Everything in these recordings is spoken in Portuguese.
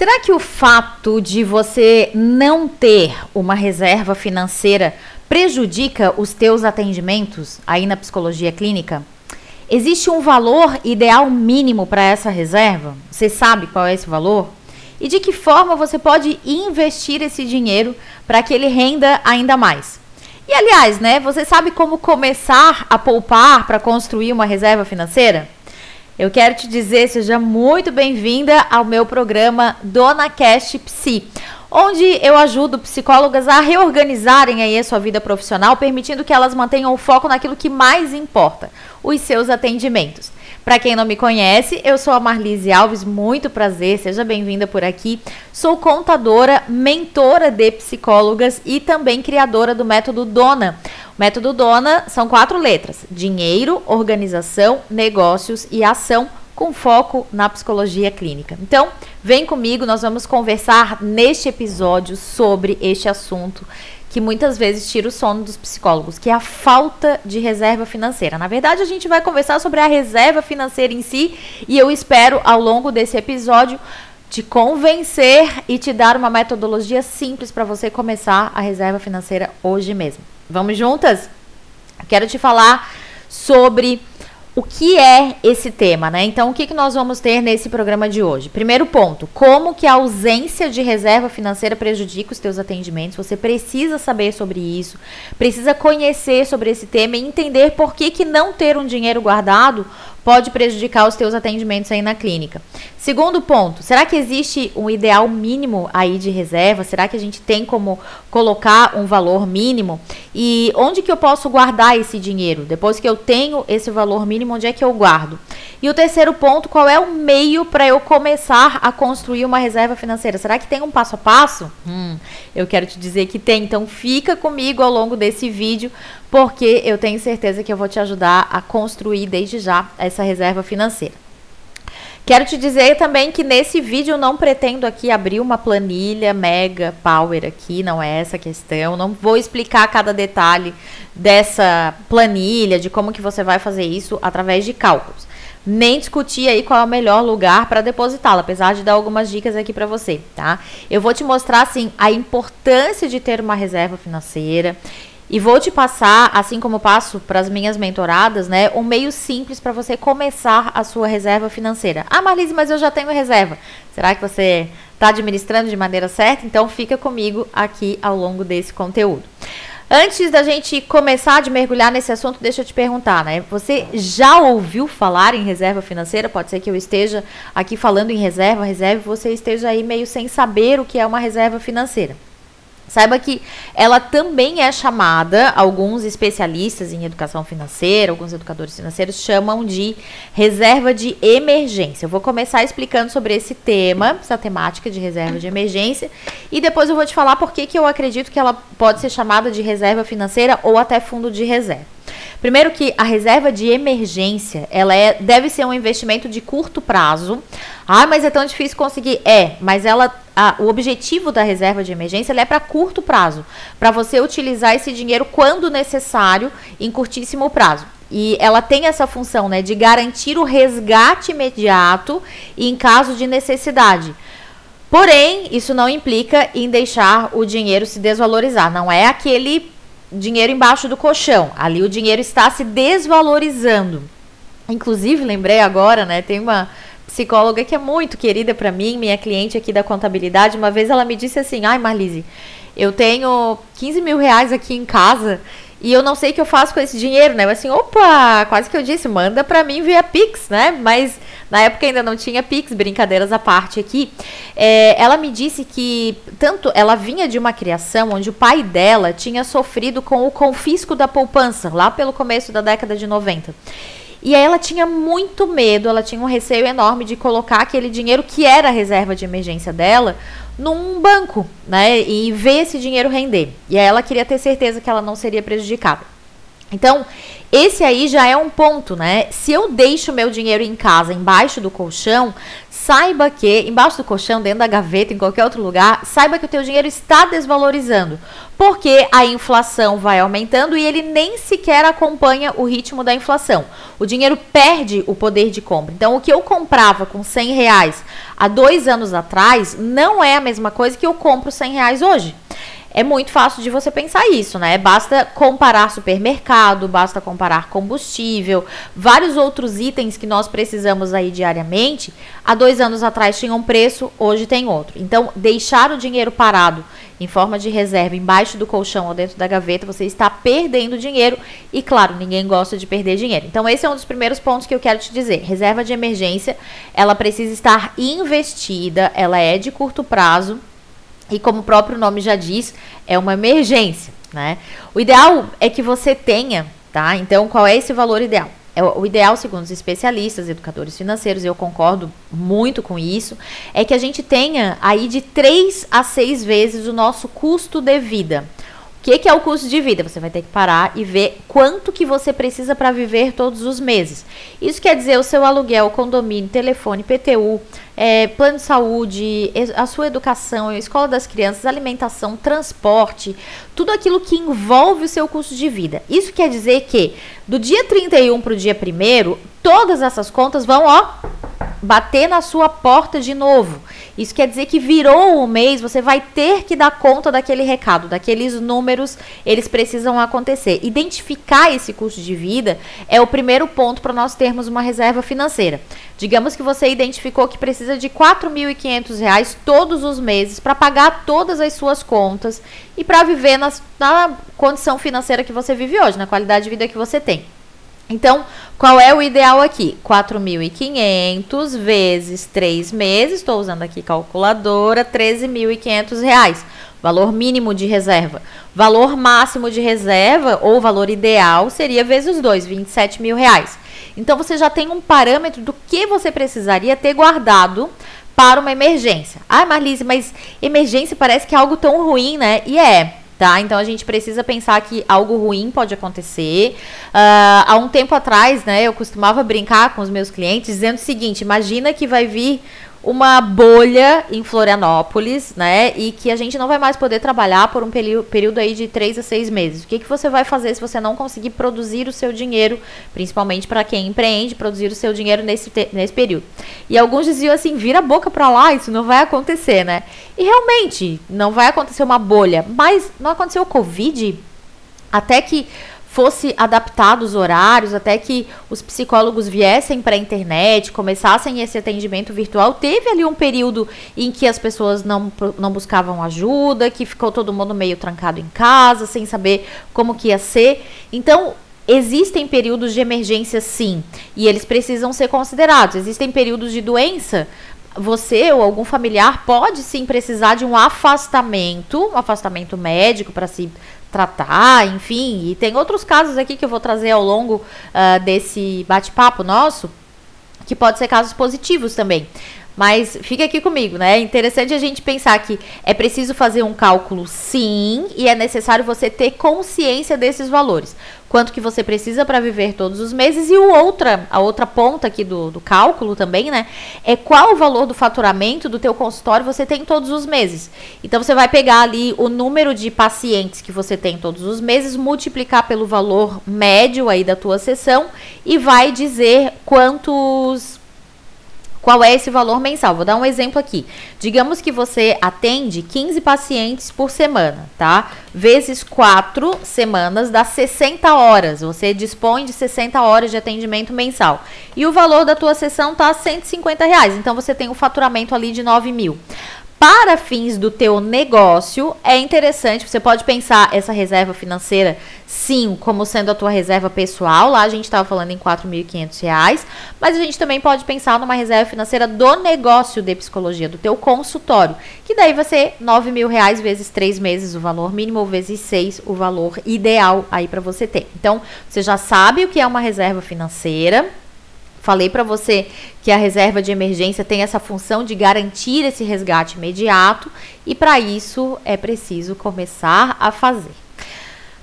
Será que o fato de você não ter uma reserva financeira prejudica os teus atendimentos aí na psicologia clínica? Existe um valor ideal mínimo para essa reserva? Você sabe qual é esse valor? E de que forma você pode investir esse dinheiro para que ele renda ainda mais? E aliás, né, você sabe como começar a poupar para construir uma reserva financeira? Eu quero te dizer, seja muito bem-vinda ao meu programa Dona Cash Psi, onde eu ajudo psicólogas a reorganizarem aí a sua vida profissional, permitindo que elas mantenham o foco naquilo que mais importa, os seus atendimentos. Para quem não me conhece, eu sou a Marlise Alves, muito prazer, seja bem-vinda por aqui. Sou contadora, mentora de psicólogas e também criadora do método Dona. O método Dona são quatro letras: dinheiro, organização, negócios e ação com foco na psicologia clínica. Então, vem comigo, nós vamos conversar neste episódio sobre este assunto que muitas vezes tira o sono dos psicólogos, que é a falta de reserva financeira. Na verdade, a gente vai conversar sobre a reserva financeira em si e eu espero ao longo desse episódio te convencer e te dar uma metodologia simples para você começar a reserva financeira hoje mesmo. Vamos juntas? Quero te falar sobre o que é esse tema, né? Então, o que, que nós vamos ter nesse programa de hoje? Primeiro ponto, como que a ausência de reserva financeira prejudica os teus atendimentos? Você precisa saber sobre isso, precisa conhecer sobre esse tema e entender por que, que não ter um dinheiro guardado pode prejudicar os teus atendimentos aí na clínica. Segundo ponto, será que existe um ideal mínimo aí de reserva? Será que a gente tem como colocar um valor mínimo? E onde que eu posso guardar esse dinheiro? Depois que eu tenho esse valor mínimo, onde é que eu guardo? E o terceiro ponto, qual é o meio para eu começar a construir uma reserva financeira? Será que tem um passo a passo? Hum, eu quero te dizer que tem. Então fica comigo ao longo desse vídeo, porque eu tenho certeza que eu vou te ajudar a construir desde já essa reserva financeira. Quero te dizer também que nesse vídeo eu não pretendo aqui abrir uma planilha mega power aqui, não é essa a questão. Não vou explicar cada detalhe dessa planilha, de como que você vai fazer isso através de cálculos. Nem discutir aí qual é o melhor lugar para depositá-la, apesar de dar algumas dicas aqui para você, tá? Eu vou te mostrar assim a importância de ter uma reserva financeira. E vou te passar, assim como passo para as minhas mentoradas, né, um meio simples para você começar a sua reserva financeira. Ah, Marlise, mas eu já tenho reserva. Será que você está administrando de maneira certa? Então fica comigo aqui ao longo desse conteúdo. Antes da gente começar de mergulhar nesse assunto, deixa eu te perguntar, né? Você já ouviu falar em reserva financeira? Pode ser que eu esteja aqui falando em reserva, reserva, você esteja aí meio sem saber o que é uma reserva financeira. Saiba que ela também é chamada, alguns especialistas em educação financeira, alguns educadores financeiros chamam de reserva de emergência. Eu vou começar explicando sobre esse tema, essa temática de reserva de emergência, e depois eu vou te falar por que, eu acredito que ela pode ser chamada de reserva financeira ou até fundo de reserva. Primeiro que a reserva de emergência, ela é, deve ser um investimento de curto prazo. Ah, mas é tão difícil conseguir. É, mas ela, a, o objetivo da reserva de emergência é para curto prazo, para você utilizar esse dinheiro quando necessário, em curtíssimo prazo. E ela tem essa função, né, de garantir o resgate imediato em caso de necessidade. Porém, isso não implica em deixar o dinheiro se desvalorizar. Não é aquele dinheiro embaixo do colchão. Ali o dinheiro está se desvalorizando. Inclusive, lembrei agora, né? Tem uma psicóloga que é muito querida para mim, minha cliente aqui da contabilidade. Uma vez ela me disse assim: Ai, Marlise, eu tenho 15 mil reais aqui em casa e eu não sei o que eu faço com esse dinheiro, né? Eu assim, opa, quase que eu disse, manda para mim via Pix, né? Mas na época ainda não tinha Pix, brincadeiras à parte aqui. É, ela me disse que tanto ela vinha de uma criação onde o pai dela tinha sofrido com o confisco da poupança, lá pelo começo da década de 90. E aí ela tinha muito medo, ela tinha um receio enorme de colocar aquele dinheiro que era a reserva de emergência dela num banco, né? E ver esse dinheiro render. E aí ela queria ter certeza que ela não seria prejudicada. Então, esse aí já é um ponto, né? Se eu deixo meu dinheiro em casa, embaixo do colchão, saiba que, embaixo do colchão, dentro da gaveta, em qualquer outro lugar, saiba que o teu dinheiro está desvalorizando. Porque a inflação vai aumentando e ele nem sequer acompanha o ritmo da inflação. O dinheiro perde o poder de compra. Então, o que eu comprava com 100 reais há dois anos atrás não é a mesma coisa que eu compro 100 reais hoje é muito fácil de você pensar isso, né? Basta comparar supermercado, basta comparar combustível, vários outros itens que nós precisamos aí diariamente. Há dois anos atrás tinha um preço, hoje tem outro. Então, deixar o dinheiro parado em forma de reserva embaixo do colchão ou dentro da gaveta, você está perdendo dinheiro e, claro, ninguém gosta de perder dinheiro. Então, esse é um dos primeiros pontos que eu quero te dizer. Reserva de emergência, ela precisa estar investida, ela é de curto prazo e como o próprio nome já diz, é uma emergência, né? O ideal é que você tenha, tá? Então, qual é esse valor ideal? É o ideal, segundo os especialistas, educadores financeiros, eu concordo muito com isso, é que a gente tenha aí de 3 a 6 vezes o nosso custo de vida. O que, que, é o custo de vida? Você vai ter que parar e ver quanto que você precisa para viver todos os meses. Isso quer dizer o seu aluguel, condomínio, telefone, PTU, é, plano de saúde, a sua educação, a escola das crianças, alimentação, transporte, tudo aquilo que envolve o seu custo de vida. Isso quer dizer que do dia 31 para o dia 1 todas essas contas vão, ó, bater na sua porta de novo. Isso quer dizer que virou o mês, você vai ter que dar conta daquele recado, daqueles números, eles precisam acontecer. Identificar esse custo de vida é o primeiro ponto para nós termos uma reserva financeira. Digamos que você identificou que precisa de R$ 4.500 todos os meses para pagar todas as suas contas e para viver nas, na condição financeira que você vive hoje, na qualidade de vida que você tem. Então, qual é o ideal aqui? 4.500 vezes 3 meses, estou usando aqui calculadora, 13.500 reais. Valor mínimo de reserva. Valor máximo de reserva, ou valor ideal, seria vezes 2, 27 mil reais. Então, você já tem um parâmetro do que você precisaria ter guardado para uma emergência. Ah, Marlise, mas emergência parece que é algo tão ruim, né? E é tá? Então a gente precisa pensar que algo ruim pode acontecer. Uh, há um tempo atrás, né, eu costumava brincar com os meus clientes dizendo o seguinte: imagina que vai vir uma bolha em Florianópolis, né? E que a gente não vai mais poder trabalhar por um período aí de três a seis meses. O que, que você vai fazer se você não conseguir produzir o seu dinheiro, principalmente para quem empreende, produzir o seu dinheiro nesse, nesse período? E alguns diziam assim: vira a boca para lá, isso não vai acontecer, né? E realmente não vai acontecer uma bolha, mas não aconteceu o Covid até que fosse adaptado os horários, até que os psicólogos viessem para a internet, começassem esse atendimento virtual, teve ali um período em que as pessoas não, não buscavam ajuda, que ficou todo mundo meio trancado em casa, sem saber como que ia ser. Então, existem períodos de emergência sim, e eles precisam ser considerados. Existem períodos de doença você ou algum familiar pode sim precisar de um afastamento, um afastamento médico para se tratar, enfim. E tem outros casos aqui que eu vou trazer ao longo uh, desse bate-papo nosso, que pode ser casos positivos também. Mas fica aqui comigo, né? É interessante a gente pensar que é preciso fazer um cálculo sim, e é necessário você ter consciência desses valores. Quanto que você precisa para viver todos os meses e o outra, a outra ponta aqui do, do cálculo também, né? É qual o valor do faturamento do teu consultório você tem todos os meses. Então você vai pegar ali o número de pacientes que você tem todos os meses, multiplicar pelo valor médio aí da tua sessão e vai dizer quantos qual é esse valor mensal? Vou dar um exemplo aqui. Digamos que você atende 15 pacientes por semana, tá? Vezes 4 semanas dá 60 horas. Você dispõe de 60 horas de atendimento mensal. E o valor da tua sessão tá 150 reais. Então você tem um faturamento ali de 9 mil para fins do teu negócio, é interessante, você pode pensar essa reserva financeira, sim, como sendo a tua reserva pessoal, lá a gente estava falando em R$ 4.500, mas a gente também pode pensar numa reserva financeira do negócio de psicologia, do teu consultório, que daí vai ser R$ reais vezes três meses o valor mínimo, vezes seis o valor ideal aí para você ter. Então, você já sabe o que é uma reserva financeira, Falei para você que a reserva de emergência tem essa função de garantir esse resgate imediato e para isso é preciso começar a fazer.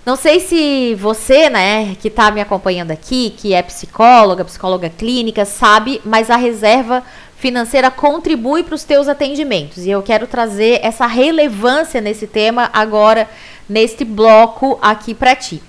Não sei se você, né, que está me acompanhando aqui, que é psicóloga, psicóloga clínica, sabe, mas a reserva financeira contribui para os teus atendimentos. E eu quero trazer essa relevância nesse tema agora, neste bloco aqui para ti.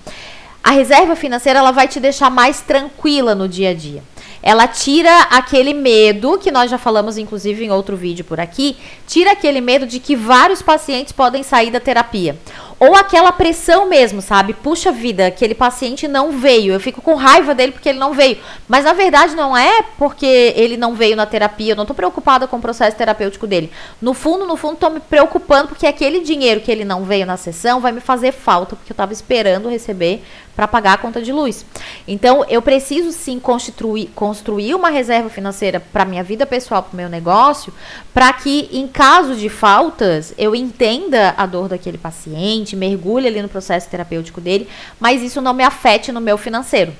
A reserva financeira ela vai te deixar mais tranquila no dia a dia. Ela tira aquele medo, que nós já falamos inclusive em outro vídeo por aqui, tira aquele medo de que vários pacientes podem sair da terapia. Ou aquela pressão mesmo, sabe? Puxa vida, aquele paciente não veio. Eu fico com raiva dele porque ele não veio. Mas na verdade não é porque ele não veio na terapia. Eu não tô preocupada com o processo terapêutico dele. No fundo, no fundo, tô me preocupando porque aquele dinheiro que ele não veio na sessão vai me fazer falta, porque eu tava esperando receber para pagar a conta de luz. Então, eu preciso sim construir, construir uma reserva financeira para minha vida pessoal, para o meu negócio, para que em caso de faltas, eu entenda a dor daquele paciente, mergulhe ali no processo terapêutico dele, mas isso não me afete no meu financeiro.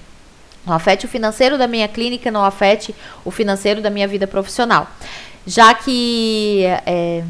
Não afete o financeiro da minha clínica, não afete o financeiro da minha vida profissional. Já que é,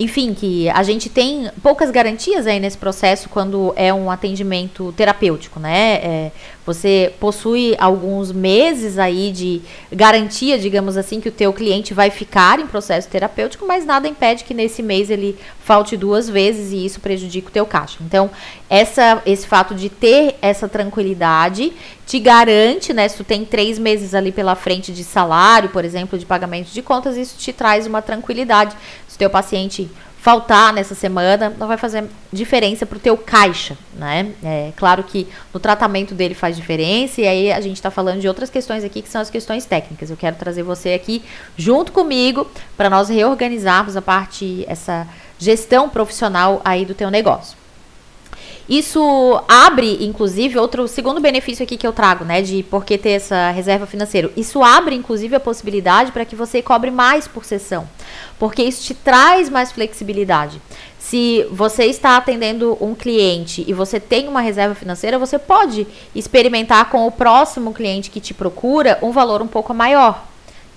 enfim, que a gente tem poucas garantias aí nesse processo quando é um atendimento terapêutico, né? É, você possui alguns meses aí de garantia, digamos assim, que o teu cliente vai ficar em processo terapêutico, mas nada impede que nesse mês ele falte duas vezes e isso prejudique o teu caixa. Então, essa, esse fato de ter essa tranquilidade te garante, né? Se tu tem três meses ali pela frente de salário, por exemplo, de pagamento de contas, isso te traz uma tranquilidade teu paciente faltar nessa semana, não vai fazer diferença para o teu caixa, né? É claro que no tratamento dele faz diferença e aí a gente está falando de outras questões aqui que são as questões técnicas. Eu quero trazer você aqui junto comigo para nós reorganizarmos a parte essa gestão profissional aí do teu negócio. Isso abre, inclusive, outro segundo benefício aqui que eu trago, né, de por que ter essa reserva financeira. Isso abre, inclusive, a possibilidade para que você cobre mais por sessão, porque isso te traz mais flexibilidade. Se você está atendendo um cliente e você tem uma reserva financeira, você pode experimentar com o próximo cliente que te procura um valor um pouco maior.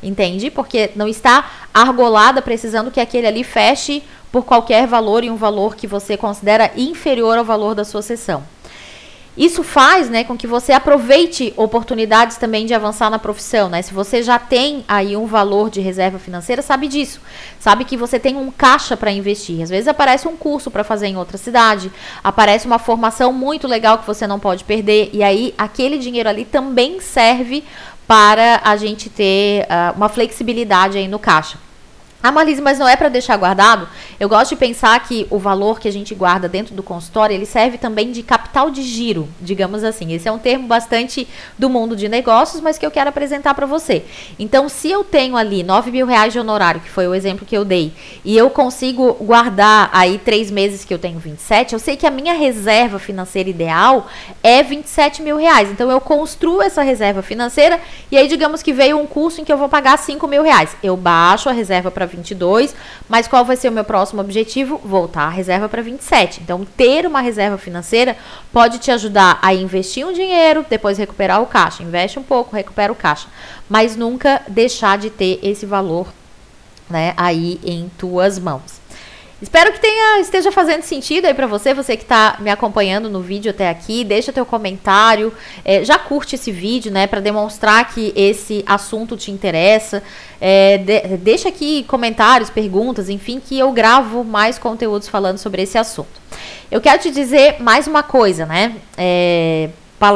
Entende? Porque não está argolada precisando que aquele ali feche por qualquer valor e um valor que você considera inferior ao valor da sua sessão. Isso faz, né, com que você aproveite oportunidades também de avançar na profissão, né? Se você já tem aí um valor de reserva financeira, sabe disso. Sabe que você tem um caixa para investir. Às vezes aparece um curso para fazer em outra cidade, aparece uma formação muito legal que você não pode perder e aí aquele dinheiro ali também serve para a gente ter uh, uma flexibilidade aí no caixa. Ah, Marlise, mas não é para deixar guardado? Eu gosto de pensar que o valor que a gente guarda dentro do consultório, ele serve também de capital de giro, digamos assim. Esse é um termo bastante do mundo de negócios, mas que eu quero apresentar para você. Então, se eu tenho ali 9 mil reais de honorário, que foi o exemplo que eu dei, e eu consigo guardar aí três meses que eu tenho 27, eu sei que a minha reserva financeira ideal é 27 mil reais. Então, eu construo essa reserva financeira e aí, digamos que veio um curso em que eu vou pagar 5 mil reais. Eu baixo a reserva para 22, mas qual vai ser o meu próximo objetivo? Voltar a reserva para 27. Então, ter uma reserva financeira pode te ajudar a investir um dinheiro, depois recuperar o caixa. Investe um pouco, recupera o caixa, mas nunca deixar de ter esse valor né, aí em tuas mãos. Espero que tenha, esteja fazendo sentido aí para você, você que está me acompanhando no vídeo até aqui. Deixa teu comentário, é, já curte esse vídeo, né, para demonstrar que esse assunto te interessa. É, de, deixa aqui comentários, perguntas, enfim, que eu gravo mais conteúdos falando sobre esse assunto. Eu quero te dizer mais uma coisa, né? É,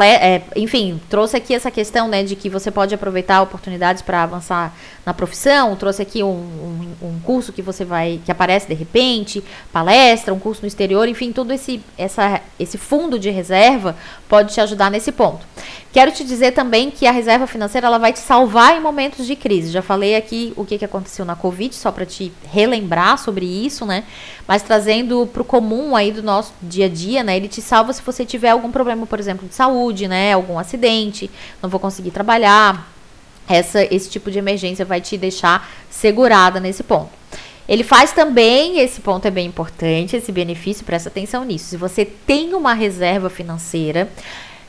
é, enfim, trouxe aqui essa questão né, de que você pode aproveitar oportunidades para avançar na profissão, trouxe aqui um, um, um, curso que você vai, que aparece de repente, palestra, um curso no exterior, enfim, todo esse, essa, esse fundo de reserva pode te ajudar nesse ponto. Quero te dizer também que a reserva financeira ela vai te salvar em momentos de crise. Já falei aqui o que, que aconteceu na Covid, só para te relembrar sobre isso, né? Mas trazendo para o comum aí do nosso dia a dia, né? Ele te salva se você tiver algum problema, por exemplo, de saúde, né? Algum acidente, não vou conseguir trabalhar. Essa, esse tipo de emergência vai te deixar segurada nesse ponto. Ele faz também, esse ponto é bem importante, esse benefício, presta atenção nisso. Se você tem uma reserva financeira,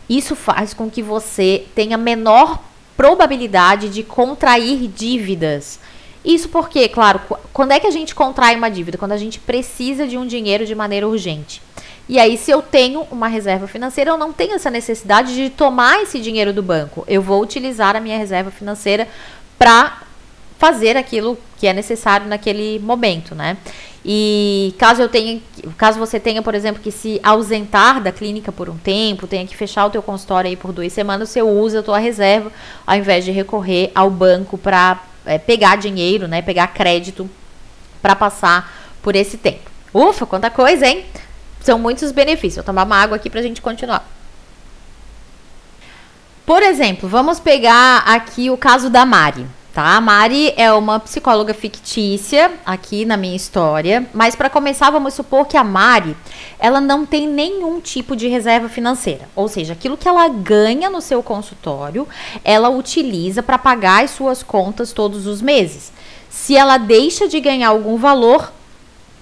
isso faz com que você tenha menor probabilidade de contrair dívidas. Isso porque, claro, quando é que a gente contrai uma dívida? Quando a gente precisa de um dinheiro de maneira urgente. E aí, se eu tenho uma reserva financeira, eu não tenho essa necessidade de tomar esse dinheiro do banco. Eu vou utilizar a minha reserva financeira para fazer aquilo que é necessário naquele momento, né? E caso eu tenha, caso você tenha, por exemplo, que se ausentar da clínica por um tempo, tenha que fechar o teu consultório aí por duas semanas, você usa a tua reserva ao invés de recorrer ao banco para é, pegar dinheiro, né, pegar crédito para passar por esse tempo. Ufa, quanta coisa, hein? São muitos benefícios. Vou tomar uma água aqui para a gente continuar. Por exemplo, vamos pegar aqui o caso da Mari tá? A Mari é uma psicóloga fictícia aqui na minha história, mas para começar, vamos supor que a Mari, ela não tem nenhum tipo de reserva financeira, ou seja, aquilo que ela ganha no seu consultório, ela utiliza para pagar as suas contas todos os meses. Se ela deixa de ganhar algum valor,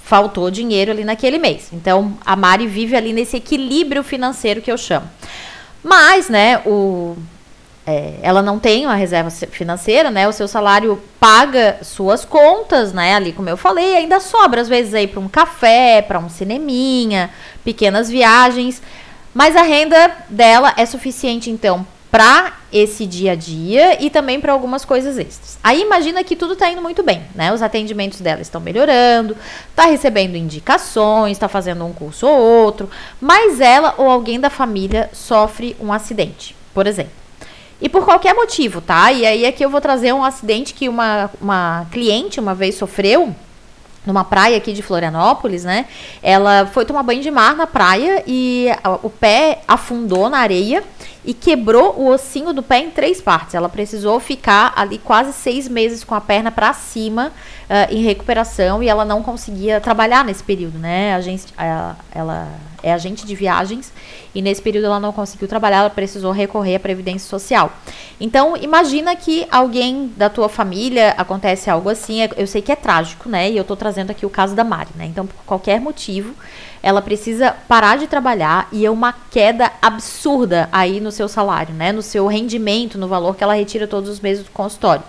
faltou dinheiro ali naquele mês. Então, a Mari vive ali nesse equilíbrio financeiro que eu chamo. Mas, né, o é, ela não tem uma reserva financeira, né? O seu salário paga suas contas, né? Ali, como eu falei, ainda sobra às vezes aí para um café, para um cineminha, pequenas viagens. Mas a renda dela é suficiente, então, para esse dia a dia e também para algumas coisas extras. Aí imagina que tudo está indo muito bem, né? Os atendimentos dela estão melhorando, está recebendo indicações, está fazendo um curso ou outro, mas ela ou alguém da família sofre um acidente, por exemplo. E por qualquer motivo, tá? E aí aqui eu vou trazer um acidente que uma, uma cliente uma vez sofreu numa praia aqui de Florianópolis, né? Ela foi tomar banho de mar na praia e o pé afundou na areia e quebrou o ossinho do pé em três partes. Ela precisou ficar ali quase seis meses com a perna para cima uh, em recuperação e ela não conseguia trabalhar nesse período, né? A gente, ela, ela é agente de viagens e nesse período ela não conseguiu trabalhar, ela precisou recorrer à previdência social. Então, imagina que alguém da tua família acontece algo assim, é, eu sei que é trágico, né? E eu tô trazendo aqui o caso da Mari, né? Então, por qualquer motivo, ela precisa parar de trabalhar e é uma queda absurda aí no seu salário, né? No seu rendimento, no valor que ela retira todos os meses do consultório.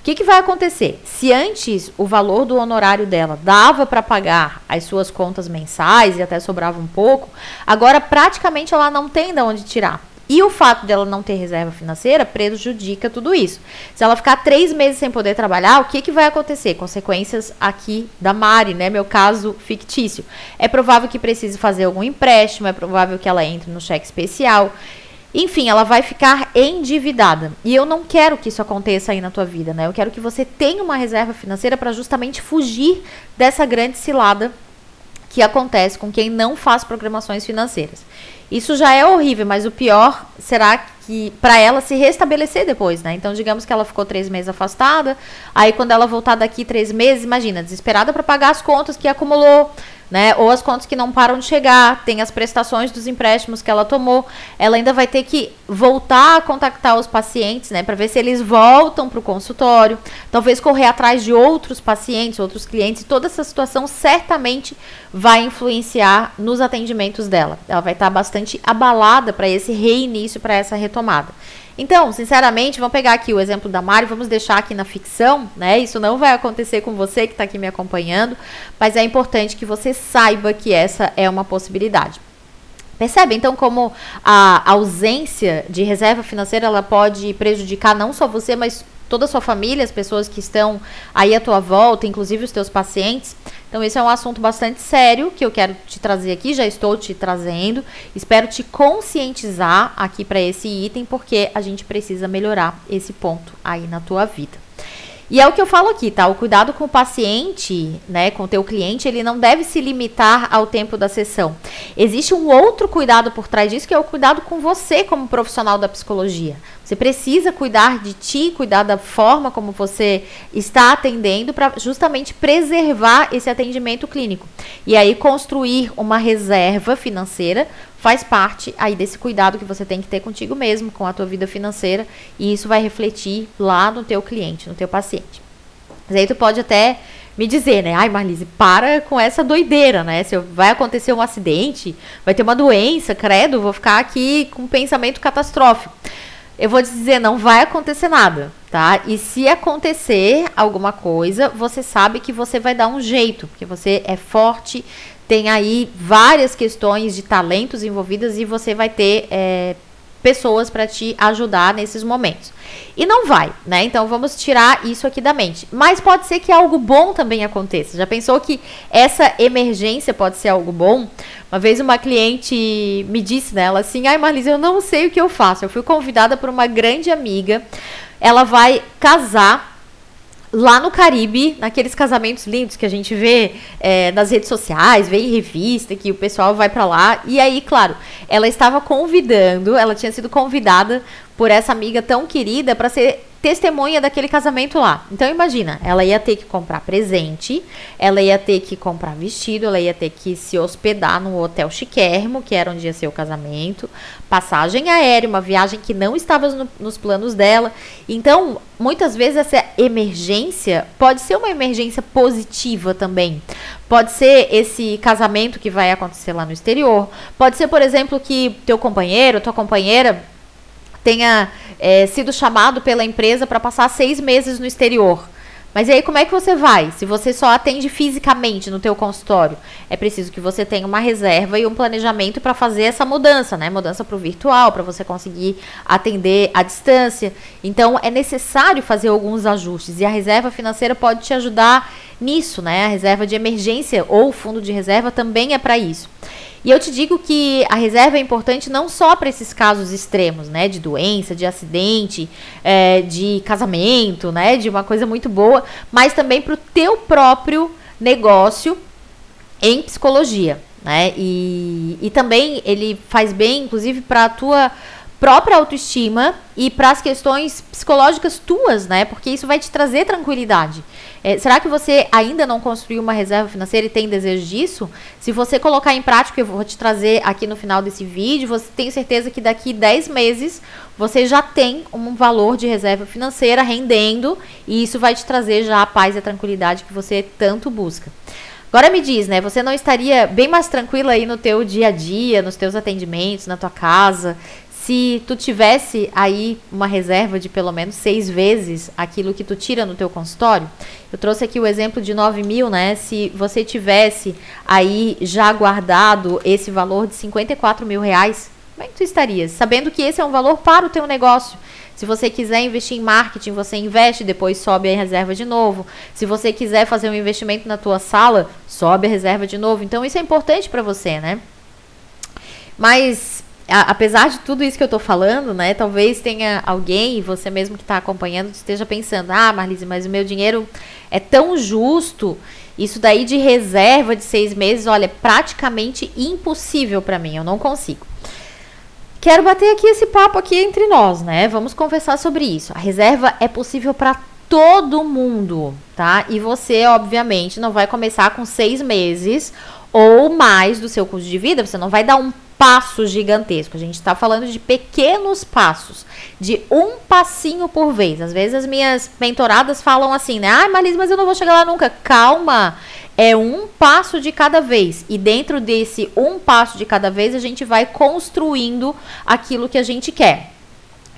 O que, que vai acontecer? Se antes o valor do honorário dela dava para pagar as suas contas mensais e até sobrava um pouco, agora praticamente ela não tem de onde tirar. E o fato dela não ter reserva financeira prejudica tudo isso. Se ela ficar três meses sem poder trabalhar, o que, que vai acontecer? Consequências aqui da Mari, né? Meu caso fictício. É provável que precise fazer algum empréstimo, é provável que ela entre no cheque especial. Enfim, ela vai ficar endividada. E eu não quero que isso aconteça aí na tua vida, né? Eu quero que você tenha uma reserva financeira para justamente fugir dessa grande cilada que acontece com quem não faz programações financeiras. Isso já é horrível, mas o pior será que para ela se restabelecer depois, né? Então, digamos que ela ficou três meses afastada, aí quando ela voltar daqui três meses, imagina, desesperada para pagar as contas que acumulou, né? Ou as contas que não param de chegar, tem as prestações dos empréstimos que ela tomou. Ela ainda vai ter que voltar a contactar os pacientes, né, para ver se eles voltam para o consultório, talvez correr atrás de outros pacientes, outros clientes. Toda essa situação certamente vai influenciar nos atendimentos dela. Ela vai estar bastante abalada para esse reinício, para essa retomada. Então, sinceramente, vamos pegar aqui o exemplo da Mari, vamos deixar aqui na ficção, né? Isso não vai acontecer com você que está aqui me acompanhando, mas é importante que você saiba que essa é uma possibilidade. Percebe então como a ausência de reserva financeira ela pode prejudicar não só você, mas toda a sua família, as pessoas que estão aí à tua volta, inclusive os teus pacientes. Então, esse é um assunto bastante sério que eu quero te trazer aqui, já estou te trazendo. Espero te conscientizar aqui para esse item, porque a gente precisa melhorar esse ponto aí na tua vida. E é o que eu falo aqui, tá? O cuidado com o paciente, né, com o teu cliente, ele não deve se limitar ao tempo da sessão. Existe um outro cuidado por trás disso, que é o cuidado com você como profissional da psicologia. Você precisa cuidar de ti, cuidar da forma como você está atendendo para justamente preservar esse atendimento clínico. E aí construir uma reserva financeira faz parte aí desse cuidado que você tem que ter contigo mesmo, com a tua vida financeira, e isso vai refletir lá no teu cliente, no teu paciente. Mas aí tu pode até me dizer, né? Ai, Marlise, para com essa doideira, né? Se vai acontecer um acidente, vai ter uma doença, credo, vou ficar aqui com um pensamento catastrófico. Eu vou te dizer, não vai acontecer nada, tá? E se acontecer alguma coisa, você sabe que você vai dar um jeito, porque você é forte, tem aí várias questões de talentos envolvidas e você vai ter é, pessoas para te ajudar nesses momentos. E não vai, né? Então vamos tirar isso aqui da mente. Mas pode ser que algo bom também aconteça. Já pensou que essa emergência pode ser algo bom? Uma vez uma cliente me disse nela assim: "Ai, Marlise, eu não sei o que eu faço. Eu fui convidada por uma grande amiga. Ela vai casar lá no Caribe, naqueles casamentos lindos que a gente vê é, nas redes sociais, vê em revista, que o pessoal vai para lá. E aí, claro, ela estava convidando, ela tinha sido convidada por essa amiga tão querida para ser testemunha daquele casamento lá. Então imagina, ela ia ter que comprar presente, ela ia ter que comprar vestido, ela ia ter que se hospedar num hotel chiquérrimo, que era onde ia ser o casamento, passagem aérea, uma viagem que não estava no, nos planos dela. Então, muitas vezes essa emergência pode ser uma emergência positiva também. Pode ser esse casamento que vai acontecer lá no exterior. Pode ser, por exemplo, que teu companheiro, tua companheira tenha é, sido chamado pela empresa para passar seis meses no exterior. Mas aí como é que você vai? Se você só atende fisicamente no teu consultório, é preciso que você tenha uma reserva e um planejamento para fazer essa mudança, né? Mudança para o virtual, para você conseguir atender à distância. Então é necessário fazer alguns ajustes e a reserva financeira pode te ajudar nisso, né? A reserva de emergência ou fundo de reserva também é para isso. E eu te digo que a reserva é importante não só para esses casos extremos, né? De doença, de acidente, é, de casamento, né? De uma coisa muito boa, mas também para o teu próprio negócio em psicologia, né? E, e também ele faz bem, inclusive, para a tua própria autoestima e para as questões psicológicas tuas, né? Porque isso vai te trazer tranquilidade. É, será que você ainda não construiu uma reserva financeira e tem desejo disso? Se você colocar em prática, eu vou te trazer aqui no final desse vídeo, você tem certeza que daqui 10 meses você já tem um valor de reserva financeira rendendo e isso vai te trazer já a paz e a tranquilidade que você tanto busca. Agora me diz, né? Você não estaria bem mais tranquila aí no teu dia a dia, nos teus atendimentos, na tua casa, se tu tivesse aí uma reserva de pelo menos seis vezes aquilo que tu tira no teu consultório, eu trouxe aqui o exemplo de 9 mil, né? Se você tivesse aí já guardado esse valor de 54 mil reais, como é que tu estarias? Sabendo que esse é um valor para o teu negócio. Se você quiser investir em marketing, você investe, depois sobe a reserva de novo. Se você quiser fazer um investimento na tua sala, sobe a reserva de novo. Então isso é importante para você, né? Mas a, apesar de tudo isso que eu estou falando, né, talvez tenha alguém, você mesmo que está acompanhando, esteja pensando, ah, Marlise, mas o meu dinheiro é tão justo, isso daí de reserva de seis meses, olha, é praticamente impossível para mim, eu não consigo. Quero bater aqui esse papo aqui entre nós, né? Vamos conversar sobre isso. A reserva é possível para todo mundo, tá? E você, obviamente, não vai começar com seis meses ou mais do seu custo de vida. Você não vai dar um passo gigantesco. A gente está falando de pequenos passos, de um passinho por vez. Às vezes as minhas mentoradas falam assim, né? Ah, Marlise, mas eu não vou chegar lá nunca. Calma. É um passo de cada vez. E dentro desse um passo de cada vez, a gente vai construindo aquilo que a gente quer.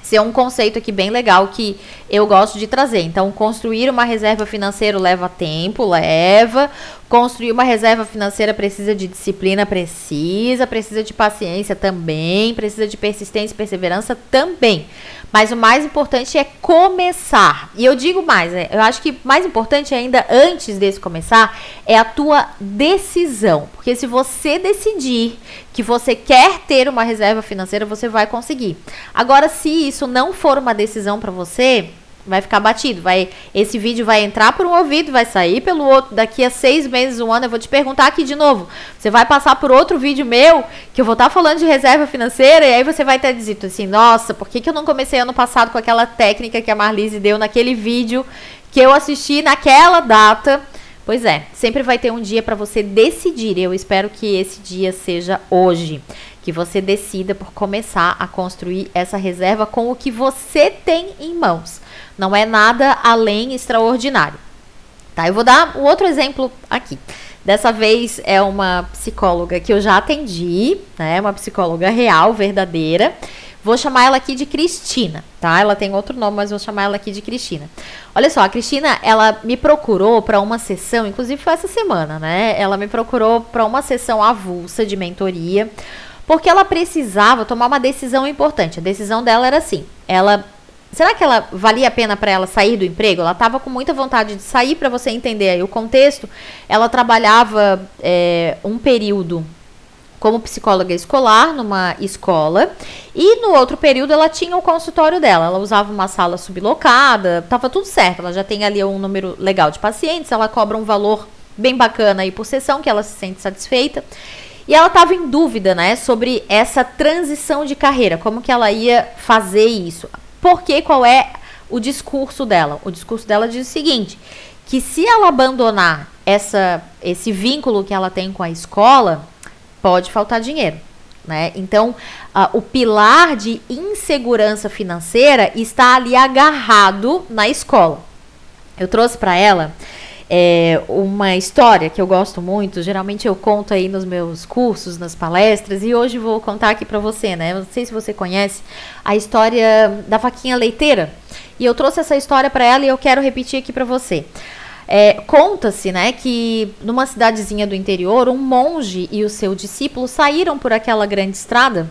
Esse é um conceito aqui bem legal que eu gosto de trazer. Então, construir uma reserva financeira leva tempo, leva. Construir uma reserva financeira precisa de disciplina, precisa, precisa de paciência também, precisa de persistência e perseverança também. Mas o mais importante é começar. E eu digo mais, né? eu acho que mais importante ainda antes desse começar é a tua decisão. Porque se você decidir que você quer ter uma reserva financeira, você vai conseguir. Agora, se isso não for uma decisão para você, vai ficar batido. Vai, esse vídeo vai entrar por um ouvido, vai sair pelo outro. Daqui a seis meses, um ano, eu vou te perguntar aqui de novo. Você vai passar por outro vídeo meu que eu vou estar tá falando de reserva financeira e aí você vai ter dito assim: Nossa, por que, que eu não comecei ano passado com aquela técnica que a Marlise deu naquele vídeo que eu assisti naquela data? Pois é, sempre vai ter um dia para você decidir. Eu espero que esse dia seja hoje que você decida por começar a construir essa reserva com o que você tem em mãos. Não é nada além extraordinário. Tá? Eu vou dar um outro exemplo aqui. Dessa vez é uma psicóloga que eu já atendi, né? Uma psicóloga real, verdadeira. Vou chamar ela aqui de Cristina, tá? Ela tem outro nome, mas vou chamar ela aqui de Cristina. Olha só, a Cristina, ela me procurou para uma sessão, inclusive foi essa semana, né? Ela me procurou para uma sessão avulsa de mentoria, porque ela precisava tomar uma decisão importante. A decisão dela era assim: ela Será que ela valia a pena para ela sair do emprego? Ela estava com muita vontade de sair para você entender aí o contexto. Ela trabalhava é, um período como psicóloga escolar numa escola e no outro período ela tinha o consultório dela. Ela usava uma sala sublocada, estava tudo certo. Ela já tem ali um número legal de pacientes, ela cobra um valor bem bacana aí por sessão que ela se sente satisfeita. E ela estava em dúvida, né, sobre essa transição de carreira, como que ela ia fazer isso. Porque qual é o discurso dela? O discurso dela diz o seguinte: que se ela abandonar essa, esse vínculo que ela tem com a escola, pode faltar dinheiro. Né? Então, uh, o pilar de insegurança financeira está ali agarrado na escola. Eu trouxe para ela é, uma história que eu gosto muito. Geralmente eu conto aí nos meus cursos, nas palestras, e hoje vou contar aqui para você, né? Não sei se você conhece a história da vaquinha leiteira. E eu trouxe essa história para ela e eu quero repetir aqui para você. É, Conta-se, né, que numa cidadezinha do interior, um monge e o seu discípulo saíram por aquela grande estrada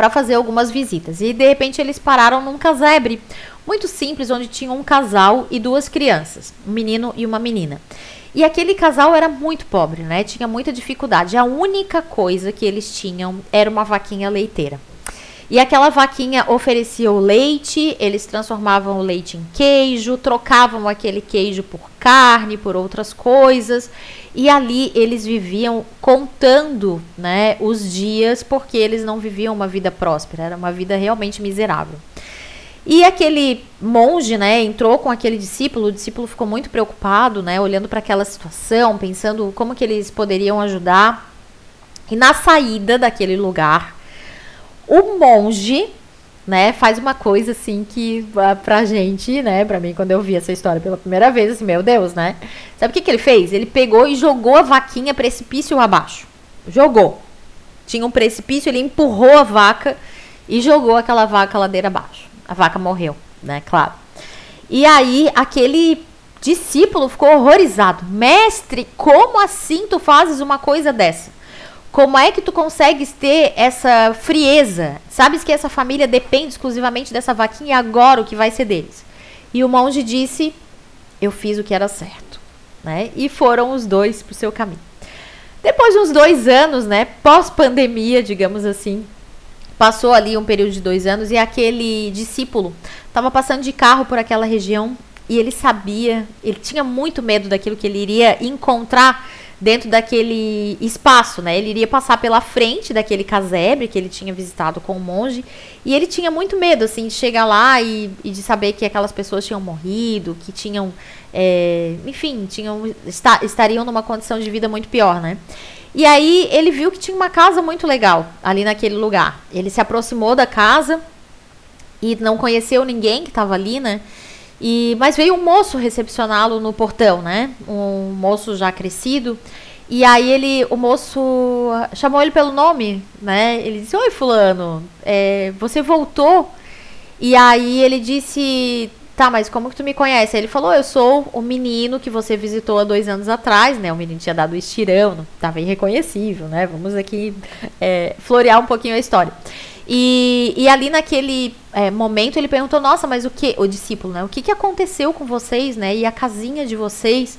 para fazer algumas visitas. E de repente eles pararam num casebre muito simples, onde tinha um casal e duas crianças, um menino e uma menina. E aquele casal era muito pobre, né? Tinha muita dificuldade. A única coisa que eles tinham era uma vaquinha leiteira. E aquela vaquinha oferecia o leite, eles transformavam o leite em queijo, trocavam aquele queijo por carne, por outras coisas. E ali eles viviam contando, né, os dias, porque eles não viviam uma vida próspera, era uma vida realmente miserável. E aquele monge, né, entrou com aquele discípulo, o discípulo ficou muito preocupado, né, olhando para aquela situação, pensando como que eles poderiam ajudar. E na saída daquele lugar, o monge, né, faz uma coisa assim que pra gente, né, pra mim quando eu vi essa história pela primeira vez, assim, meu Deus, né? Sabe o que que ele fez? Ele pegou e jogou a vaquinha precipício abaixo. Jogou. Tinha um precipício, ele empurrou a vaca e jogou aquela vaca ladeira abaixo. A vaca morreu, né, claro. E aí aquele discípulo ficou horrorizado. Mestre, como assim tu fazes uma coisa dessa? Como é que tu consegues ter essa frieza? Sabes que essa família depende exclusivamente dessa vaquinha e agora o que vai ser deles? E o monge disse: Eu fiz o que era certo. Né? E foram os dois para o seu caminho. Depois de uns dois anos, né, pós-pandemia, digamos assim, passou ali um período de dois anos e aquele discípulo estava passando de carro por aquela região e ele sabia, ele tinha muito medo daquilo que ele iria encontrar dentro daquele espaço, né? Ele iria passar pela frente daquele casebre que ele tinha visitado com o monge e ele tinha muito medo, assim, de chegar lá e, e de saber que aquelas pessoas tinham morrido, que tinham, é, enfim, tinham está, estariam numa condição de vida muito pior, né? E aí ele viu que tinha uma casa muito legal ali naquele lugar. Ele se aproximou da casa e não conheceu ninguém que estava ali, né? E, mas veio um moço recepcioná-lo no portão, né? Um moço já crescido. E aí ele, o moço chamou ele pelo nome, né? Ele disse: Oi, fulano, é, você voltou? E aí ele disse: Tá, mas como que tu me conhece? Aí ele falou: Eu sou o menino que você visitou há dois anos atrás, né? O menino tinha dado estirão, não, tava irreconhecível, né? Vamos aqui é, florear um pouquinho a história. E, e ali naquele é, momento ele perguntou: Nossa, mas o que? O discípulo, né? O que, que aconteceu com vocês, né? E a casinha de vocês?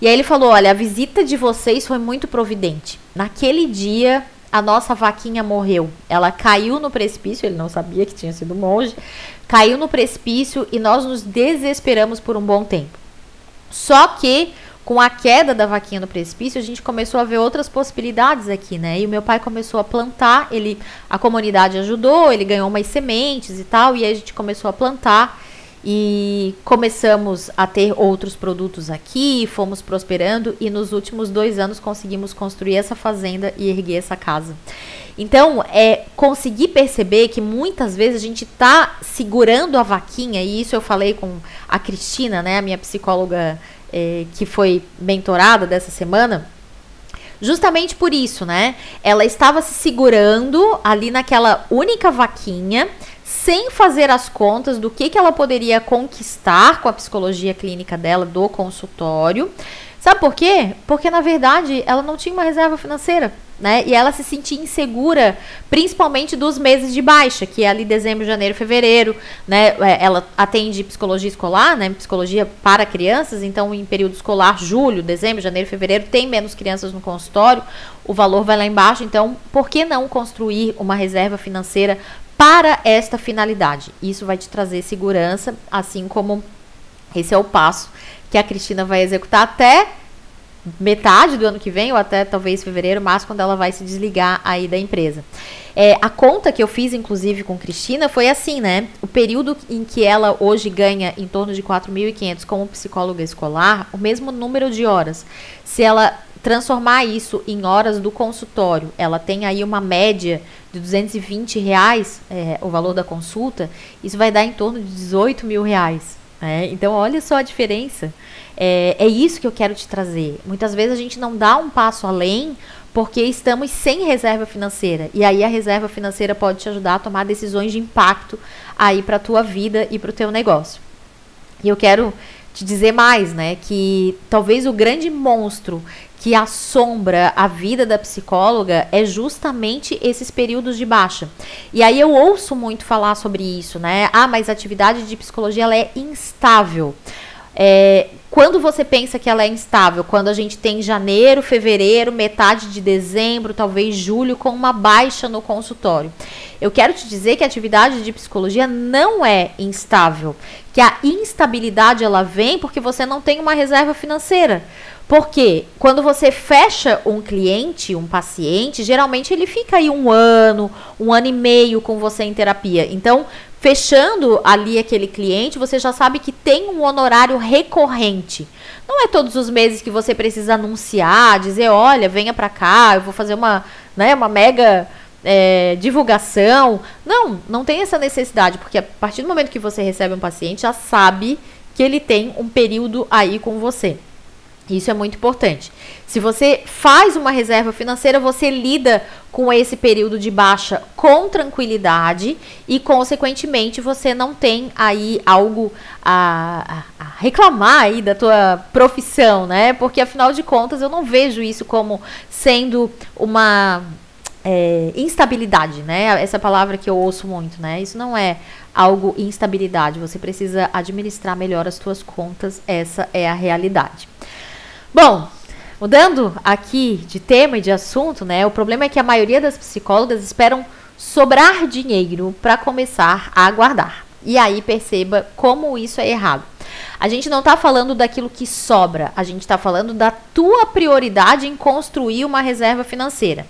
E aí ele falou: Olha, a visita de vocês foi muito providente. Naquele dia, a nossa vaquinha morreu. Ela caiu no precipício, ele não sabia que tinha sido monge. Caiu no precipício e nós nos desesperamos por um bom tempo. Só que com a queda da vaquinha no precipício, a gente começou a ver outras possibilidades aqui, né? E o meu pai começou a plantar, ele a comunidade ajudou, ele ganhou umas sementes e tal, e aí a gente começou a plantar e começamos a ter outros produtos aqui, fomos prosperando e nos últimos dois anos conseguimos construir essa fazenda e erguer essa casa. Então, é conseguir perceber que muitas vezes a gente está segurando a vaquinha, e isso eu falei com a Cristina, né, a minha psicóloga é, que foi mentorada dessa semana, justamente por isso, né? Ela estava se segurando ali naquela única vaquinha, sem fazer as contas do que, que ela poderia conquistar com a psicologia clínica dela do consultório. Sabe por quê? Porque na verdade ela não tinha uma reserva financeira né? E ela se sentia insegura, principalmente dos meses de baixa, que é ali dezembro, janeiro, fevereiro, né? É, ela atende psicologia escolar, né? Psicologia para crianças, então em período escolar, julho, dezembro, janeiro, fevereiro, tem menos crianças no consultório, o valor vai lá embaixo, então por que não construir uma reserva financeira para esta finalidade? Isso vai te trazer segurança, assim como esse é o passo que a Cristina vai executar até metade do ano que vem, ou até talvez fevereiro, março, quando ela vai se desligar aí da empresa. É, a conta que eu fiz, inclusive, com Cristina foi assim, né? O período em que ela hoje ganha em torno de 4.500 como psicóloga escolar, o mesmo número de horas. Se ela transformar isso em horas do consultório, ela tem aí uma média de 220 reais, é, o valor da consulta, isso vai dar em torno de 18 mil reais. Né? Então, olha só a diferença. É, é isso que eu quero te trazer. Muitas vezes a gente não dá um passo além porque estamos sem reserva financeira. E aí a reserva financeira pode te ajudar a tomar decisões de impacto aí para a tua vida e para o teu negócio. E eu quero te dizer mais, né, que talvez o grande monstro que assombra a vida da psicóloga é justamente esses períodos de baixa. E aí eu ouço muito falar sobre isso, né? Ah, mas a atividade de psicologia ela é instável. É, quando você pensa que ela é instável? Quando a gente tem janeiro, fevereiro, metade de dezembro, talvez julho, com uma baixa no consultório. Eu quero te dizer que a atividade de psicologia não é instável, que a instabilidade ela vem porque você não tem uma reserva financeira. Porque quando você fecha um cliente, um paciente, geralmente ele fica aí um ano, um ano e meio com você em terapia. Então, fechando ali aquele cliente, você já sabe que tem um honorário recorrente. Não é todos os meses que você precisa anunciar, dizer, olha, venha para cá, eu vou fazer uma, né, uma mega é, divulgação. Não, não tem essa necessidade, porque a partir do momento que você recebe um paciente, já sabe que ele tem um período aí com você. Isso é muito importante. Se você faz uma reserva financeira, você lida com esse período de baixa com tranquilidade e, consequentemente, você não tem aí algo a, a, reclamar aí da tua profissão, né? Porque, afinal de contas, eu não vejo isso como sendo uma é, instabilidade, né? Essa palavra que eu ouço muito, né? Isso não é algo instabilidade. Você precisa administrar melhor as suas contas. Essa é a realidade. Bom, mudando aqui de tema e de assunto, né? O problema é que a maioria das psicólogas esperam sobrar dinheiro para começar a guardar. E aí perceba como isso é errado. A gente não está falando daquilo que sobra, a gente está falando da tua prioridade em construir uma reserva financeira.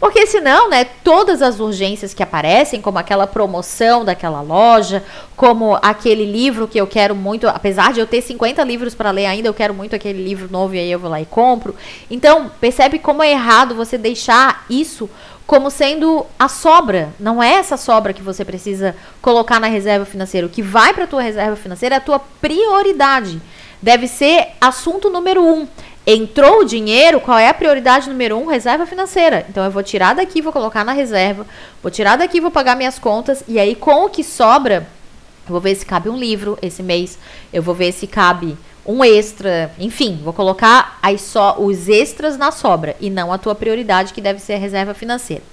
Porque senão, né, todas as urgências que aparecem, como aquela promoção daquela loja, como aquele livro que eu quero muito, apesar de eu ter 50 livros para ler ainda, eu quero muito aquele livro novo e aí eu vou lá e compro. Então, percebe como é errado você deixar isso como sendo a sobra. Não é essa sobra que você precisa colocar na reserva financeira. O que vai para a tua reserva financeira é a tua prioridade. Deve ser assunto número um. Entrou o dinheiro, qual é a prioridade número um? Reserva financeira. Então eu vou tirar daqui, vou colocar na reserva, vou tirar daqui, vou pagar minhas contas, e aí com o que sobra, eu vou ver se cabe um livro esse mês, eu vou ver se cabe um extra, enfim, vou colocar aí só os extras na sobra e não a tua prioridade que deve ser a reserva financeira.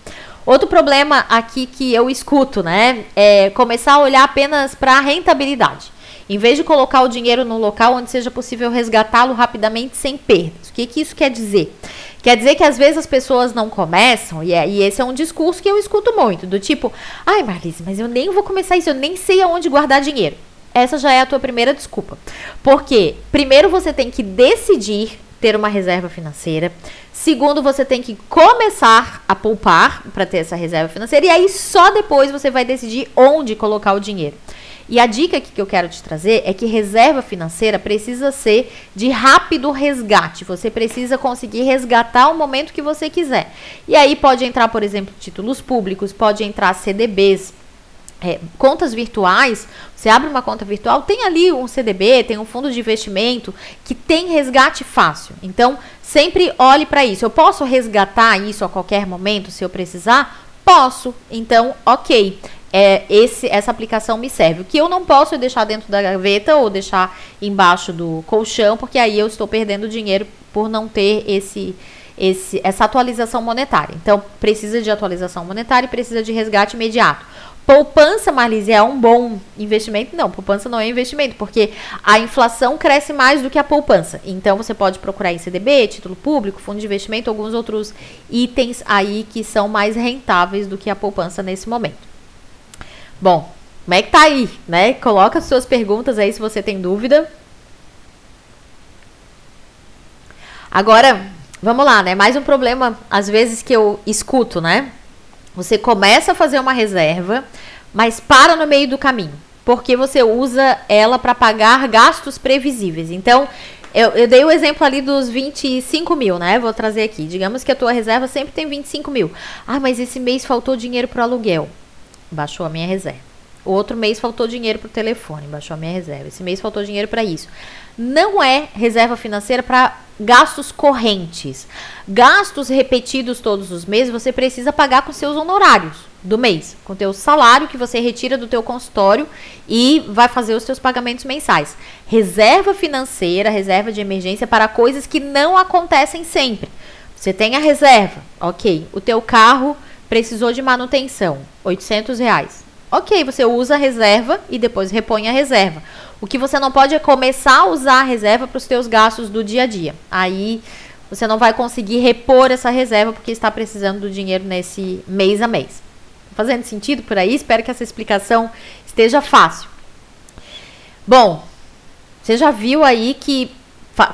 Outro problema aqui que eu escuto, né, é começar a olhar apenas para a rentabilidade. Em vez de colocar o dinheiro no local onde seja possível resgatá-lo rapidamente sem perdas. O que, que isso quer dizer? Quer dizer que às vezes as pessoas não começam, e, é, e esse é um discurso que eu escuto muito, do tipo, ai Marlise, mas eu nem vou começar isso, eu nem sei aonde guardar dinheiro. Essa já é a tua primeira desculpa. Porque, primeiro, você tem que decidir ter uma reserva financeira. Segundo, você tem que começar a poupar para ter essa reserva financeira. E aí, só depois você vai decidir onde colocar o dinheiro. E a dica que eu quero te trazer é que reserva financeira precisa ser de rápido resgate. Você precisa conseguir resgatar o momento que você quiser. E aí pode entrar, por exemplo, títulos públicos, pode entrar CDBs, é, contas virtuais, você abre uma conta virtual, tem ali um CDB, tem um fundo de investimento que tem resgate fácil. Então, sempre olhe para isso. Eu posso resgatar isso a qualquer momento se eu precisar? Posso. Então, ok. É, esse, essa aplicação me serve. O que eu não posso é deixar dentro da gaveta ou deixar embaixo do colchão, porque aí eu estou perdendo dinheiro por não ter esse, esse, essa atualização monetária. Então, precisa de atualização monetária e precisa de resgate imediato. Poupança, Marlise, é um bom investimento? Não, poupança não é investimento, porque a inflação cresce mais do que a poupança. Então, você pode procurar em CDB, título público, fundo de investimento, alguns outros itens aí que são mais rentáveis do que a poupança nesse momento. Bom, como é que tá aí, né? Coloca suas perguntas aí se você tem dúvida. Agora, vamos lá, né? Mais um problema, às vezes, que eu escuto, né? Você começa a fazer uma reserva, mas para no meio do caminho, porque você usa ela para pagar gastos previsíveis. Então, eu, eu, dei o exemplo ali dos 25 mil, né? Vou trazer aqui. Digamos que a tua reserva sempre tem 25 mil. Ah, mas esse mês faltou dinheiro para aluguel. Baixou a minha reserva. O outro mês faltou dinheiro para o telefone, baixou a minha reserva. Esse mês faltou dinheiro para isso. Não é reserva financeira para gastos correntes. Gastos repetidos todos os meses, você precisa pagar com seus honorários do mês, com teu salário que você retira do teu consultório e vai fazer os seus pagamentos mensais. Reserva financeira, reserva de emergência para coisas que não acontecem sempre. Você tem a reserva, ok. O teu carro precisou de manutenção, 800 reais. Ok, você usa a reserva e depois repõe a reserva. O que você não pode é começar a usar a reserva para os seus gastos do dia a dia. Aí você não vai conseguir repor essa reserva porque está precisando do dinheiro nesse mês a mês. Fazendo sentido por aí? Espero que essa explicação esteja fácil. Bom, você já viu aí que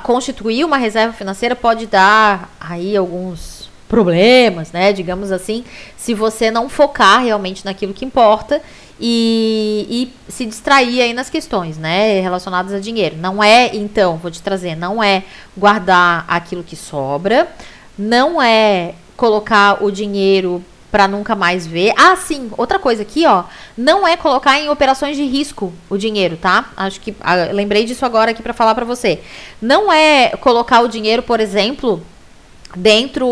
constituir uma reserva financeira pode dar aí alguns problemas, né? Digamos assim, se você não focar realmente naquilo que importa e, e, se distrair aí nas questões, né, relacionadas a dinheiro. Não é, então, vou te trazer, não é guardar aquilo que sobra, não é colocar o dinheiro para nunca mais ver. Ah, sim, outra coisa aqui, ó, não é colocar em operações de risco o dinheiro, tá? Acho que ah, lembrei disso agora aqui para falar para você. Não é colocar o dinheiro, por exemplo, dentro.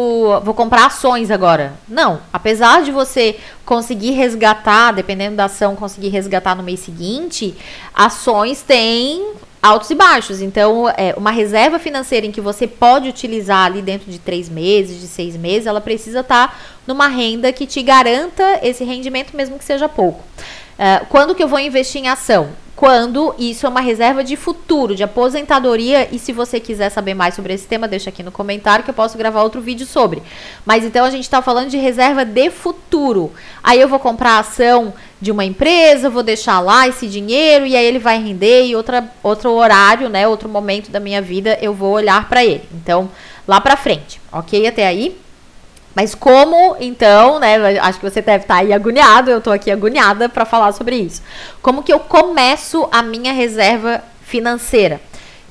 Vou comprar ações agora. Não. Apesar de você conseguir resgatar, dependendo da ação, conseguir resgatar no mês seguinte, ações têm altos e baixos. Então, é, uma reserva financeira em que você pode utilizar ali dentro de três meses, de seis meses, ela precisa estar tá numa renda que te garanta esse rendimento, mesmo que seja pouco. Uh, quando que eu vou investir em ação? quando isso é uma reserva de futuro, de aposentadoria. E se você quiser saber mais sobre esse tema, deixa aqui no comentário que eu posso gravar outro vídeo sobre. Mas então a gente está falando de reserva de futuro. Aí eu vou comprar ação de uma empresa, vou deixar lá esse dinheiro e aí ele vai render e outra, outro horário, né, outro momento da minha vida eu vou olhar para ele. Então, lá para frente, ok? Até aí. Mas como, então, né? Acho que você deve estar aí agoniado, eu estou aqui agoniada para falar sobre isso. Como que eu começo a minha reserva financeira?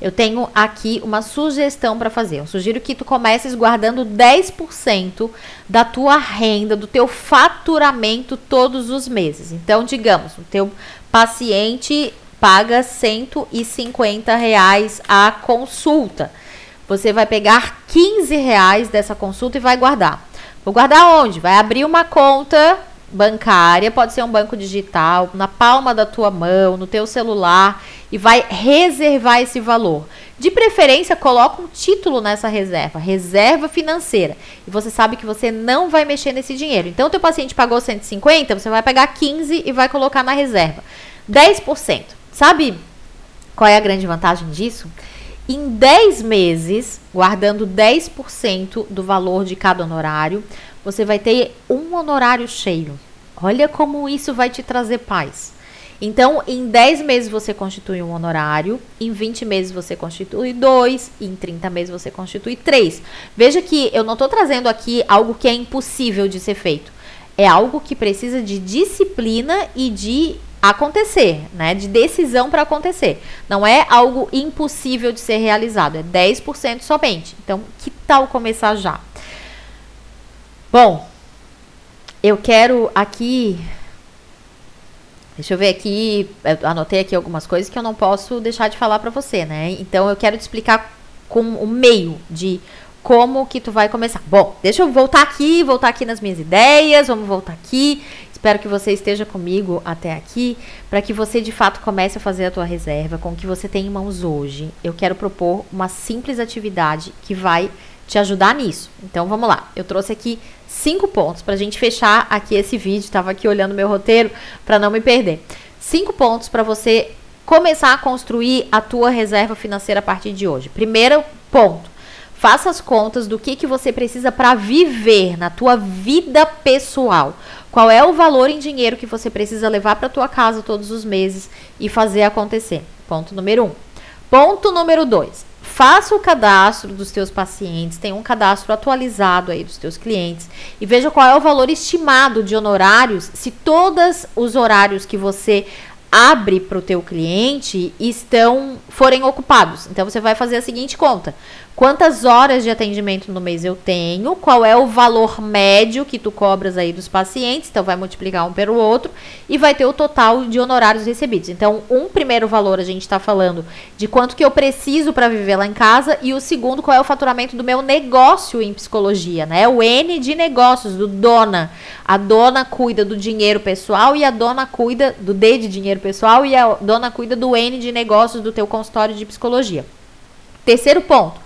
Eu tenho aqui uma sugestão para fazer. Eu sugiro que tu comeces guardando 10% da tua renda, do teu faturamento todos os meses. Então, digamos, o teu paciente paga 150 reais a consulta. Você vai pegar 15 reais dessa consulta e vai guardar. Vou guardar onde? Vai abrir uma conta bancária, pode ser um banco digital, na palma da tua mão, no teu celular e vai reservar esse valor. De preferência, coloca um título nessa reserva, reserva financeira. E você sabe que você não vai mexer nesse dinheiro. Então, o teu paciente pagou 150, você vai pegar 15 e vai colocar na reserva. 10%. Sabe qual é a grande vantagem disso? Em 10 meses, guardando 10% do valor de cada honorário, você vai ter um honorário cheio. Olha como isso vai te trazer paz. Então, em 10 meses você constitui um honorário, em 20 meses você constitui dois, em 30 meses você constitui três. Veja que eu não estou trazendo aqui algo que é impossível de ser feito. É algo que precisa de disciplina e de acontecer, né? De decisão para acontecer. Não é algo impossível de ser realizado, é 10% somente. Então, que tal começar já? Bom, eu quero aqui Deixa eu ver aqui, eu anotei aqui algumas coisas que eu não posso deixar de falar para você, né? Então eu quero te explicar com o meio de como que tu vai começar. Bom, deixa eu voltar aqui, voltar aqui nas minhas ideias, vamos voltar aqui. Espero que você esteja comigo até aqui, para que você de fato comece a fazer a tua reserva com o que você tem em mãos hoje. Eu quero propor uma simples atividade que vai te ajudar nisso. Então vamos lá. Eu trouxe aqui cinco pontos para a gente fechar aqui esse vídeo. Estava aqui olhando meu roteiro para não me perder. Cinco pontos para você começar a construir a tua reserva financeira a partir de hoje. Primeiro ponto. Faça as contas do que, que você precisa para viver na tua vida pessoal. Qual é o valor em dinheiro que você precisa levar para tua casa todos os meses e fazer acontecer. Ponto número um. Ponto número dois faça o cadastro dos teus pacientes, tenha um cadastro atualizado aí dos teus clientes e veja qual é o valor estimado de honorários, se todos os horários que você abre para o teu cliente estão forem ocupados. Então você vai fazer a seguinte conta: quantas horas de atendimento no mês eu tenho, qual é o valor médio que tu cobras aí dos pacientes, então vai multiplicar um pelo outro e vai ter o total de honorários recebidos. Então, um primeiro valor a gente está falando de quanto que eu preciso para viver lá em casa e o segundo qual é o faturamento do meu negócio em psicologia, né? O N de negócios do dona. A dona cuida do dinheiro pessoal e a dona cuida do D de dinheiro pessoal e a dona cuida do N de negócios do teu consultório de psicologia. Terceiro ponto,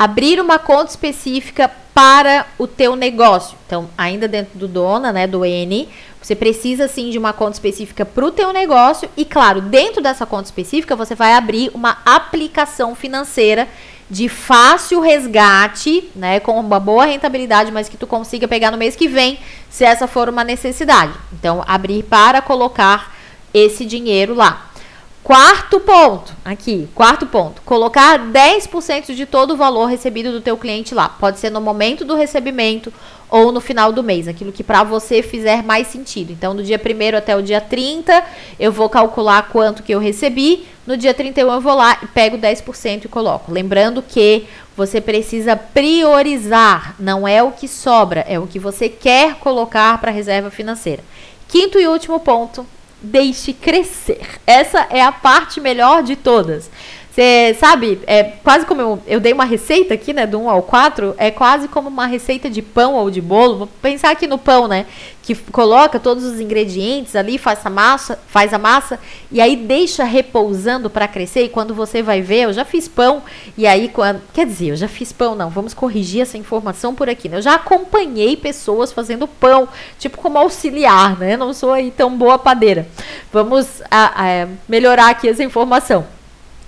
abrir uma conta específica para o teu negócio. Então, ainda dentro do dona, né, do N, você precisa sim de uma conta específica para o teu negócio e claro, dentro dessa conta específica você vai abrir uma aplicação financeira de fácil resgate, né, com uma boa rentabilidade, mas que tu consiga pegar no mês que vem, se essa for uma necessidade. Então, abrir para colocar esse dinheiro lá. Quarto ponto, aqui, quarto ponto, colocar 10% de todo o valor recebido do teu cliente lá. Pode ser no momento do recebimento ou no final do mês, aquilo que para você fizer mais sentido. Então, do dia 1 até o dia 30, eu vou calcular quanto que eu recebi. No dia 31 eu vou lá e pego 10% e coloco. Lembrando que você precisa priorizar, não é o que sobra, é o que você quer colocar para reserva financeira. Quinto e último ponto, deixe crescer. Essa é a parte melhor de todas. Você sabe, é quase como eu, eu dei uma receita aqui, né, do 1 ao 4, é quase como uma receita de pão ou de bolo. Vou pensar aqui no pão, né, que coloca todos os ingredientes ali, faz a massa, faz a massa e aí deixa repousando para crescer. E quando você vai ver, eu já fiz pão e aí quando, quer dizer, eu já fiz pão, não, vamos corrigir essa informação por aqui. Né? Eu já acompanhei pessoas fazendo pão, tipo como auxiliar, né? Não sou aí tão boa padeira. Vamos a, a, melhorar aqui essa informação.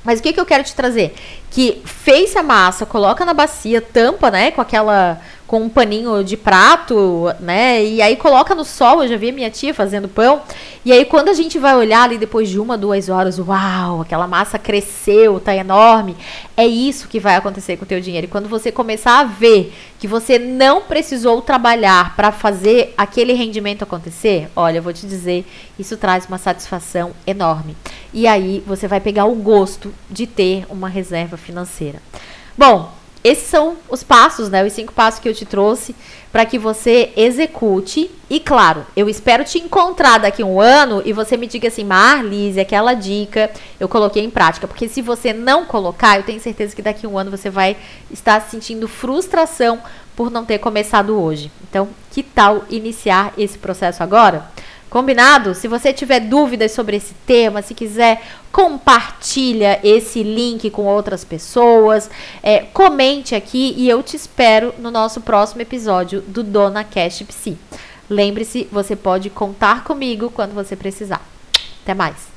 Mas o que, que eu quero te trazer? Que fez a massa, coloca na bacia, tampa, né, com aquela com um paninho de prato, né? E aí coloca no sol, eu já vi minha tia fazendo pão. E aí quando a gente vai olhar ali depois de uma, duas horas, uau, aquela massa cresceu, tá enorme. É isso que vai acontecer com o teu dinheiro. E quando você começar a ver que você não precisou trabalhar para fazer aquele rendimento acontecer, olha, eu vou te dizer, isso traz uma satisfação enorme. E aí você vai pegar o gosto de ter uma reserva financeira. Bom, esses são os passos, né? Os cinco passos que eu te trouxe para que você execute. E claro, eu espero te encontrar daqui um ano e você me diga assim, Marlise, aquela dica eu coloquei em prática. Porque se você não colocar, eu tenho certeza que daqui um ano você vai estar sentindo frustração por não ter começado hoje. Então, que tal iniciar esse processo agora? Combinado? Se você tiver dúvidas sobre esse tema, se quiser, compartilha esse link com outras pessoas, é, comente aqui e eu te espero no nosso próximo episódio do Dona Cash Psi. Lembre-se, você pode contar comigo quando você precisar. Até mais!